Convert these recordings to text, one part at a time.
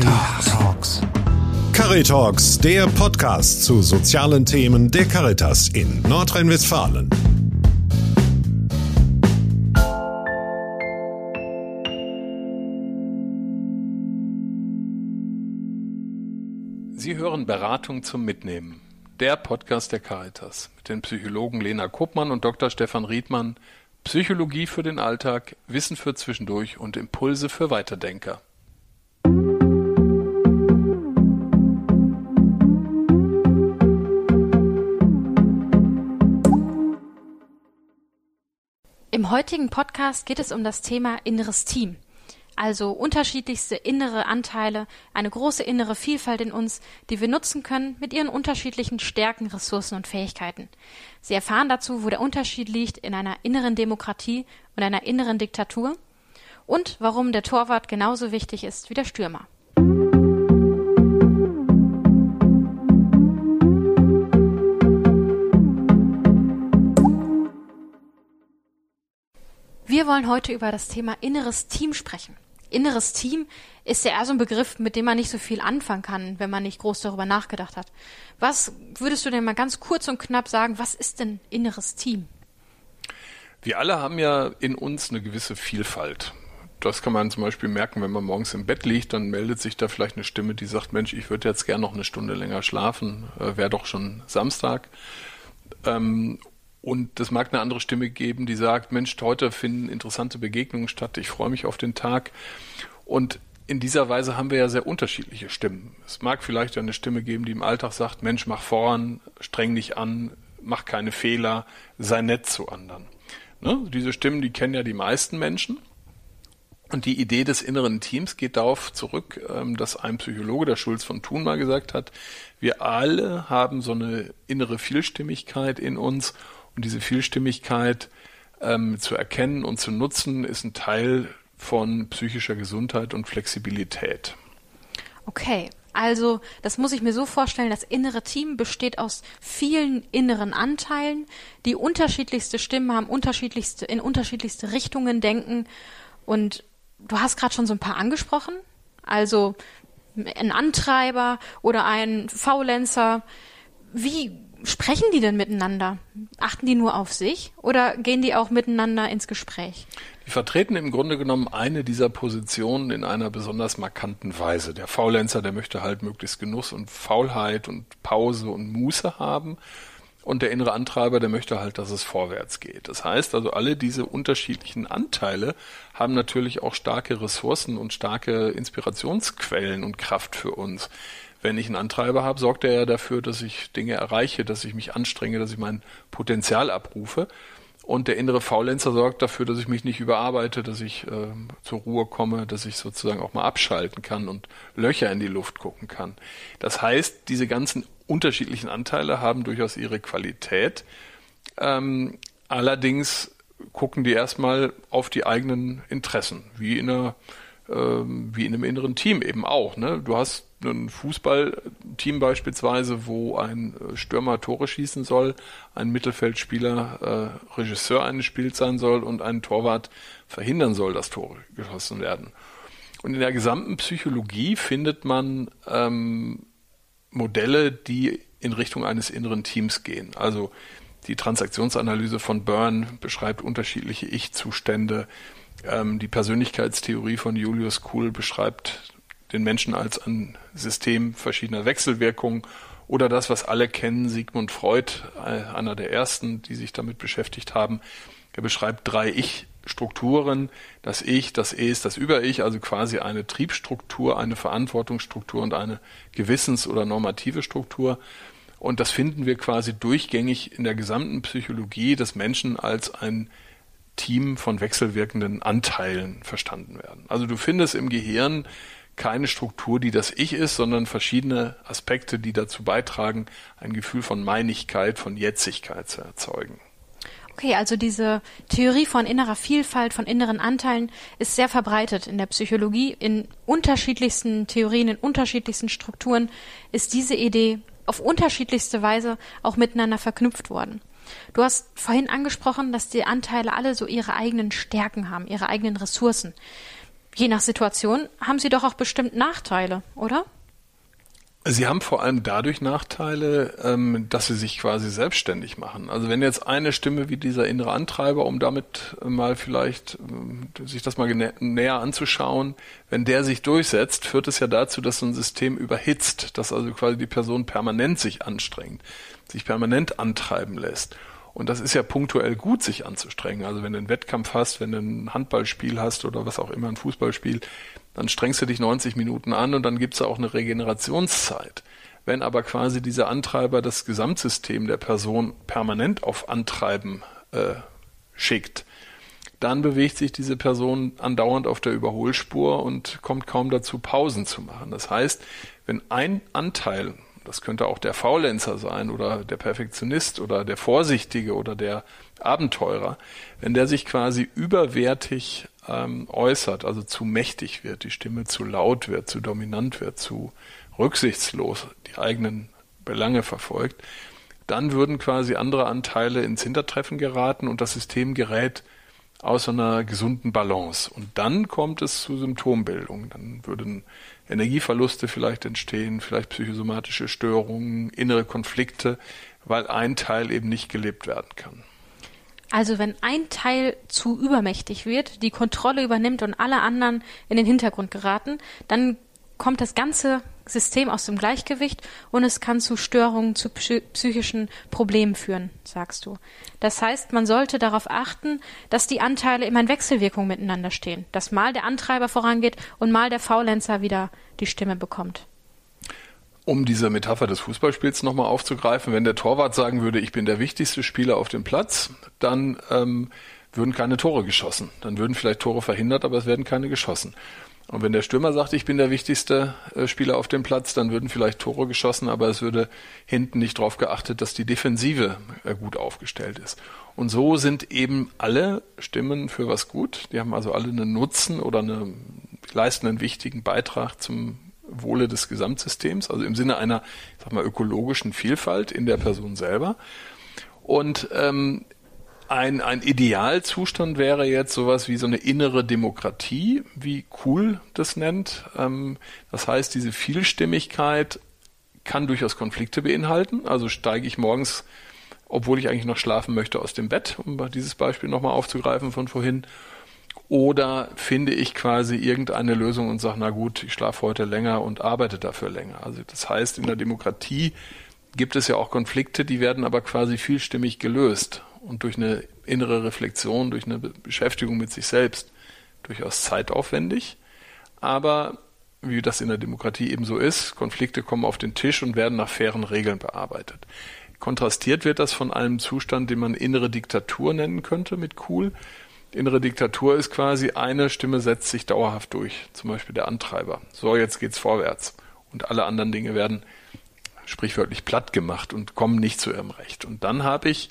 Caritalks. Caritalks, der Podcast zu sozialen Themen der Caritas in Nordrhein-Westfalen. Sie hören Beratung zum Mitnehmen. Der Podcast der Caritas mit den Psychologen Lena Kuppmann und Dr. Stefan Riedmann. Psychologie für den Alltag, Wissen für zwischendurch und Impulse für Weiterdenker. Im heutigen Podcast geht es um das Thema inneres Team. Also unterschiedlichste innere Anteile, eine große innere Vielfalt in uns, die wir nutzen können mit ihren unterschiedlichen Stärken, Ressourcen und Fähigkeiten. Sie erfahren dazu, wo der Unterschied liegt in einer inneren Demokratie und einer inneren Diktatur und warum der Torwart genauso wichtig ist wie der Stürmer. Wir wollen heute über das Thema inneres Team sprechen. Inneres Team ist ja eher so ein Begriff, mit dem man nicht so viel anfangen kann, wenn man nicht groß darüber nachgedacht hat. Was würdest du denn mal ganz kurz und knapp sagen, was ist denn inneres Team? Wir alle haben ja in uns eine gewisse Vielfalt. Das kann man zum Beispiel merken, wenn man morgens im Bett liegt, dann meldet sich da vielleicht eine Stimme, die sagt, Mensch, ich würde jetzt gern noch eine Stunde länger schlafen, äh, wäre doch schon Samstag. Ähm, und es mag eine andere Stimme geben, die sagt, Mensch, heute finden interessante Begegnungen statt, ich freue mich auf den Tag. Und in dieser Weise haben wir ja sehr unterschiedliche Stimmen. Es mag vielleicht eine Stimme geben, die im Alltag sagt, Mensch, mach voran, streng dich an, mach keine Fehler, sei nett zu anderen. Ne? Diese Stimmen, die kennen ja die meisten Menschen. Und die Idee des inneren Teams geht darauf zurück, ähm, dass ein Psychologe, der Schulz von Thun, mal gesagt hat, wir alle haben so eine innere Vielstimmigkeit in uns und diese Vielstimmigkeit ähm, zu erkennen und zu nutzen, ist ein Teil von psychischer Gesundheit und Flexibilität. Okay, also das muss ich mir so vorstellen, das innere Team besteht aus vielen inneren Anteilen, die unterschiedlichste Stimmen haben, unterschiedlichste, in unterschiedlichste Richtungen denken. Und du hast gerade schon so ein paar angesprochen. Also ein Antreiber oder ein Faulenzer. Wie sprechen die denn miteinander? Achten die nur auf sich oder gehen die auch miteinander ins Gespräch? Die vertreten im Grunde genommen eine dieser Positionen in einer besonders markanten Weise. Der Faulenzer, der möchte halt möglichst Genuss und Faulheit und Pause und Muße haben. Und der innere Antreiber, der möchte halt, dass es vorwärts geht. Das heißt also, alle diese unterschiedlichen Anteile haben natürlich auch starke Ressourcen und starke Inspirationsquellen und Kraft für uns wenn ich einen Antreiber habe, sorgt er ja dafür, dass ich Dinge erreiche, dass ich mich anstrenge, dass ich mein Potenzial abrufe. Und der innere Faulenzer sorgt dafür, dass ich mich nicht überarbeite, dass ich äh, zur Ruhe komme, dass ich sozusagen auch mal abschalten kann und Löcher in die Luft gucken kann. Das heißt, diese ganzen unterschiedlichen Anteile haben durchaus ihre Qualität. Ähm, allerdings gucken die erstmal auf die eigenen Interessen, wie in einer ähm, wie in einem inneren Team eben auch. Ne? Du hast ein Fußballteam beispielsweise, wo ein äh, Stürmer Tore schießen soll, ein Mittelfeldspieler äh, Regisseur eines Spiels sein soll und ein Torwart verhindern soll, dass Tore geschossen werden. Und in der gesamten Psychologie findet man ähm, Modelle, die in Richtung eines inneren Teams gehen. Also die Transaktionsanalyse von Byrne beschreibt unterschiedliche Ich-Zustände. Ähm, die Persönlichkeitstheorie von Julius Kuhl beschreibt den Menschen als ein System verschiedener Wechselwirkungen oder das, was alle kennen, Sigmund Freud, äh, einer der ersten, die sich damit beschäftigt haben. Er beschreibt drei Ich-Strukturen, das Ich, das Es, das Über-Ich, also quasi eine Triebstruktur, eine Verantwortungsstruktur und eine Gewissens- oder normative Struktur. Und das finden wir quasi durchgängig in der gesamten Psychologie des Menschen als ein Team von wechselwirkenden Anteilen verstanden werden. Also du findest im Gehirn keine Struktur, die das Ich ist, sondern verschiedene Aspekte, die dazu beitragen, ein Gefühl von Meinigkeit, von Jetzigkeit zu erzeugen. Okay, also diese Theorie von innerer Vielfalt, von inneren Anteilen ist sehr verbreitet in der Psychologie. In unterschiedlichsten Theorien, in unterschiedlichsten Strukturen ist diese Idee auf unterschiedlichste Weise auch miteinander verknüpft worden. Du hast vorhin angesprochen, dass die Anteile alle so ihre eigenen Stärken haben, ihre eigenen Ressourcen. Je nach Situation haben sie doch auch bestimmt Nachteile, oder? Sie haben vor allem dadurch Nachteile, ähm, dass sie sich quasi selbstständig machen. Also wenn jetzt eine Stimme wie dieser innere Antreiber, um damit mal vielleicht äh, sich das mal näher anzuschauen, wenn der sich durchsetzt, führt es ja dazu, dass so ein System überhitzt, dass also quasi die Person permanent sich anstrengt, sich permanent antreiben lässt. Und das ist ja punktuell gut, sich anzustrengen. Also wenn du einen Wettkampf hast, wenn du ein Handballspiel hast oder was auch immer, ein Fußballspiel, dann strengst du dich 90 Minuten an und dann gibt es auch eine Regenerationszeit. Wenn aber quasi dieser Antreiber das Gesamtsystem der Person permanent auf Antreiben äh, schickt, dann bewegt sich diese Person andauernd auf der Überholspur und kommt kaum dazu, Pausen zu machen. Das heißt, wenn ein Anteil, das könnte auch der Faulenzer sein oder der Perfektionist oder der Vorsichtige oder der Abenteurer, wenn der sich quasi überwertig ähm, äußert, also zu mächtig wird, die Stimme zu laut wird, zu dominant wird, zu rücksichtslos die eigenen Belange verfolgt, dann würden quasi andere Anteile ins Hintertreffen geraten und das System gerät aus einer gesunden Balance. Und dann kommt es zu Symptombildung. Dann würden Energieverluste vielleicht entstehen, vielleicht psychosomatische Störungen, innere Konflikte, weil ein Teil eben nicht gelebt werden kann. Also wenn ein Teil zu übermächtig wird, die Kontrolle übernimmt und alle anderen in den Hintergrund geraten, dann kommt das ganze System aus dem Gleichgewicht und es kann zu Störungen, zu psychischen Problemen führen, sagst du. Das heißt, man sollte darauf achten, dass die Anteile immer in Wechselwirkung miteinander stehen, dass mal der Antreiber vorangeht und mal der Faulenzer wieder die Stimme bekommt. Um diese Metapher des Fußballspiels nochmal aufzugreifen, wenn der Torwart sagen würde, ich bin der wichtigste Spieler auf dem Platz, dann ähm, würden keine Tore geschossen. Dann würden vielleicht Tore verhindert, aber es werden keine geschossen. Und wenn der Stürmer sagt, ich bin der wichtigste äh, Spieler auf dem Platz, dann würden vielleicht Tore geschossen, aber es würde hinten nicht darauf geachtet, dass die Defensive äh, gut aufgestellt ist. Und so sind eben alle Stimmen für was gut. Die haben also alle einen Nutzen oder eine, leisten einen wichtigen Beitrag zum Wohle des Gesamtsystems, also im Sinne einer, ich sag mal, ökologischen Vielfalt in der Person selber. Und ähm, ein, ein Idealzustand wäre jetzt sowas wie so eine innere Demokratie, wie Kuhl das nennt. Ähm, das heißt, diese Vielstimmigkeit kann durchaus Konflikte beinhalten. Also steige ich morgens, obwohl ich eigentlich noch schlafen möchte, aus dem Bett, um dieses Beispiel nochmal aufzugreifen von vorhin oder finde ich quasi irgendeine Lösung und sage, na gut, ich schlafe heute länger und arbeite dafür länger. Also das heißt, in der Demokratie gibt es ja auch Konflikte, die werden aber quasi vielstimmig gelöst und durch eine innere Reflexion, durch eine Beschäftigung mit sich selbst durchaus zeitaufwendig. Aber wie das in der Demokratie eben so ist, Konflikte kommen auf den Tisch und werden nach fairen Regeln bearbeitet. Kontrastiert wird das von einem Zustand, den man innere Diktatur nennen könnte mit Cool innere Diktatur ist quasi, eine Stimme setzt sich dauerhaft durch, zum Beispiel der Antreiber. So, jetzt geht's vorwärts. Und alle anderen Dinge werden sprichwörtlich platt gemacht und kommen nicht zu ihrem Recht. Und dann habe ich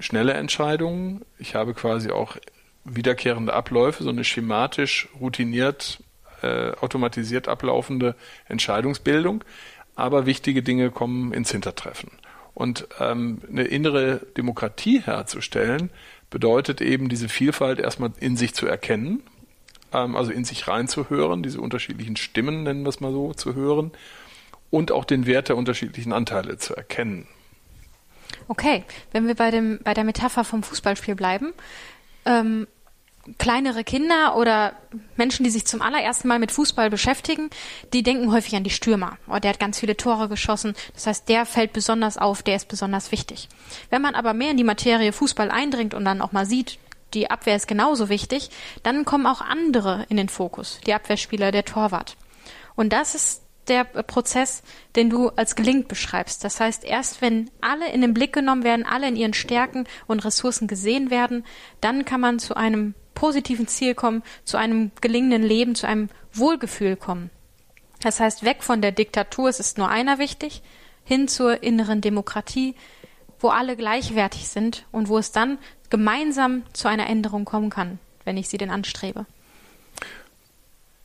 schnelle Entscheidungen. Ich habe quasi auch wiederkehrende Abläufe, so eine schematisch, routiniert, äh, automatisiert ablaufende Entscheidungsbildung. Aber wichtige Dinge kommen ins Hintertreffen. Und ähm, eine innere Demokratie herzustellen, bedeutet eben, diese Vielfalt erstmal in sich zu erkennen, ähm, also in sich reinzuhören, diese unterschiedlichen Stimmen, nennen wir es mal so, zu hören und auch den Wert der unterschiedlichen Anteile zu erkennen. Okay, wenn wir bei, dem, bei der Metapher vom Fußballspiel bleiben, ähm, kleinere Kinder oder Menschen, die sich zum allerersten Mal mit Fußball beschäftigen, die denken häufig an die Stürmer. Oh, der hat ganz viele Tore geschossen. Das heißt, der fällt besonders auf, der ist besonders wichtig. Wenn man aber mehr in die Materie Fußball eindringt und dann auch mal sieht, die Abwehr ist genauso wichtig, dann kommen auch andere in den Fokus. Die Abwehrspieler, der Torwart. Und das ist der Prozess, den du als gelingt beschreibst. Das heißt, erst wenn alle in den Blick genommen werden, alle in ihren Stärken und Ressourcen gesehen werden, dann kann man zu einem positiven Ziel kommen, zu einem gelingenden Leben, zu einem Wohlgefühl kommen. Das heißt, weg von der Diktatur, es ist nur einer wichtig, hin zur inneren Demokratie, wo alle gleichwertig sind und wo es dann gemeinsam zu einer Änderung kommen kann, wenn ich sie denn anstrebe.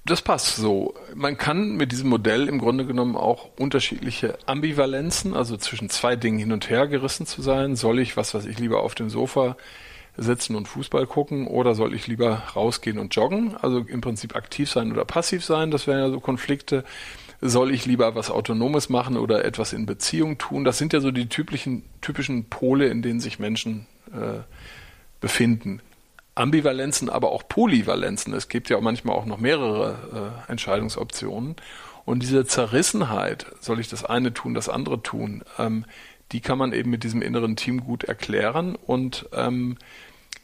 Das passt so. Man kann mit diesem Modell im Grunde genommen auch unterschiedliche Ambivalenzen, also zwischen zwei Dingen hin und her gerissen zu sein. Soll ich, was weiß ich, lieber auf dem Sofa sitzen und Fußball gucken oder soll ich lieber rausgehen und joggen? Also im Prinzip aktiv sein oder passiv sein, das wären ja so Konflikte. Soll ich lieber was Autonomes machen oder etwas in Beziehung tun? Das sind ja so die typischen, typischen Pole, in denen sich Menschen äh, befinden. Ambivalenzen, aber auch Polyvalenzen. Es gibt ja manchmal auch noch mehrere äh, Entscheidungsoptionen. Und diese Zerrissenheit, soll ich das eine tun, das andere tun, ähm, die kann man eben mit diesem inneren Team gut erklären. Und ähm,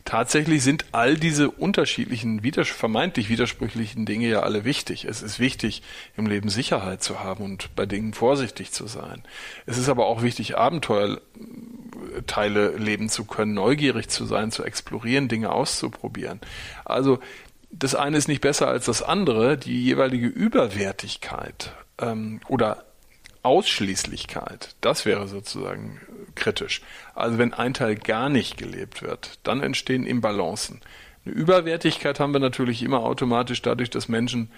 tatsächlich sind all diese unterschiedlichen, widers vermeintlich widersprüchlichen Dinge ja alle wichtig. Es ist wichtig, im Leben Sicherheit zu haben und bei Dingen vorsichtig zu sein. Es ist aber auch wichtig, Abenteuerteile leben zu können, neugierig zu sein, zu explorieren, Dinge auszuprobieren. Also das eine ist nicht besser als das andere. Die jeweilige Überwertigkeit ähm, oder Ausschließlichkeit, das wäre sozusagen kritisch. Also wenn ein Teil gar nicht gelebt wird, dann entstehen Imbalancen. Eine Überwertigkeit haben wir natürlich immer automatisch dadurch, dass Menschen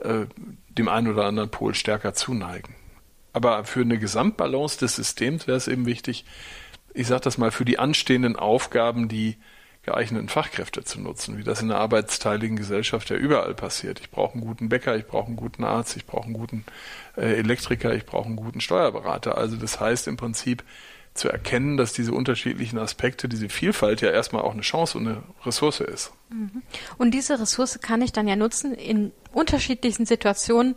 äh, dem einen oder anderen Pol stärker zuneigen. Aber für eine Gesamtbalance des Systems wäre es eben wichtig, ich sage das mal, für die anstehenden Aufgaben, die geeigneten Fachkräfte zu nutzen, wie das in einer arbeitsteiligen Gesellschaft ja überall passiert. Ich brauche einen guten Bäcker, ich brauche einen guten Arzt, ich brauche einen guten äh, Elektriker, ich brauche einen guten Steuerberater. Also das heißt im Prinzip zu erkennen, dass diese unterschiedlichen Aspekte, diese Vielfalt ja erstmal auch eine Chance und eine Ressource ist. Mhm. Und diese Ressource kann ich dann ja nutzen, in unterschiedlichen Situationen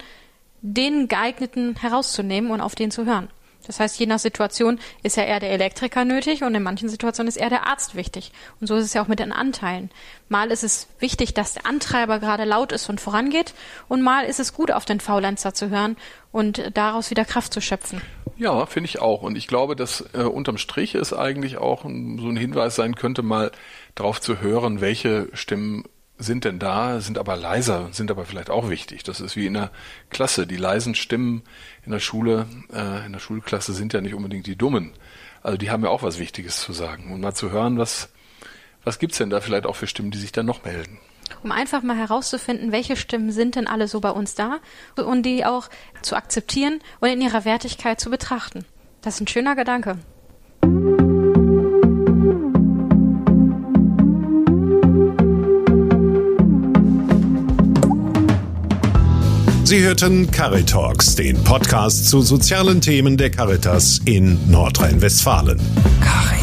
den geeigneten herauszunehmen und auf den zu hören. Das heißt, je nach Situation ist ja eher der Elektriker nötig und in manchen Situationen ist eher der Arzt wichtig. Und so ist es ja auch mit den Anteilen. Mal ist es wichtig, dass der Antreiber gerade laut ist und vorangeht und mal ist es gut, auf den Faulenzer zu hören und daraus wieder Kraft zu schöpfen. Ja, finde ich auch. Und ich glaube, dass äh, unterm Strich es eigentlich auch so ein Hinweis sein könnte, mal darauf zu hören, welche Stimmen sind denn da, sind aber leiser, sind aber vielleicht auch wichtig. Das ist wie in der Klasse. Die leisen Stimmen in der Schule, äh, in der Schulklasse sind ja nicht unbedingt die dummen. Also die haben ja auch was Wichtiges zu sagen. Und mal zu hören, was, was gibt's denn da vielleicht auch für Stimmen, die sich dann noch melden? Um einfach mal herauszufinden, welche Stimmen sind denn alle so bei uns da und die auch zu akzeptieren und in ihrer Wertigkeit zu betrachten. Das ist ein schöner Gedanke. Sie hörten Caritalks, den Podcast zu sozialen Themen der Caritas in Nordrhein-Westfalen. Caritas.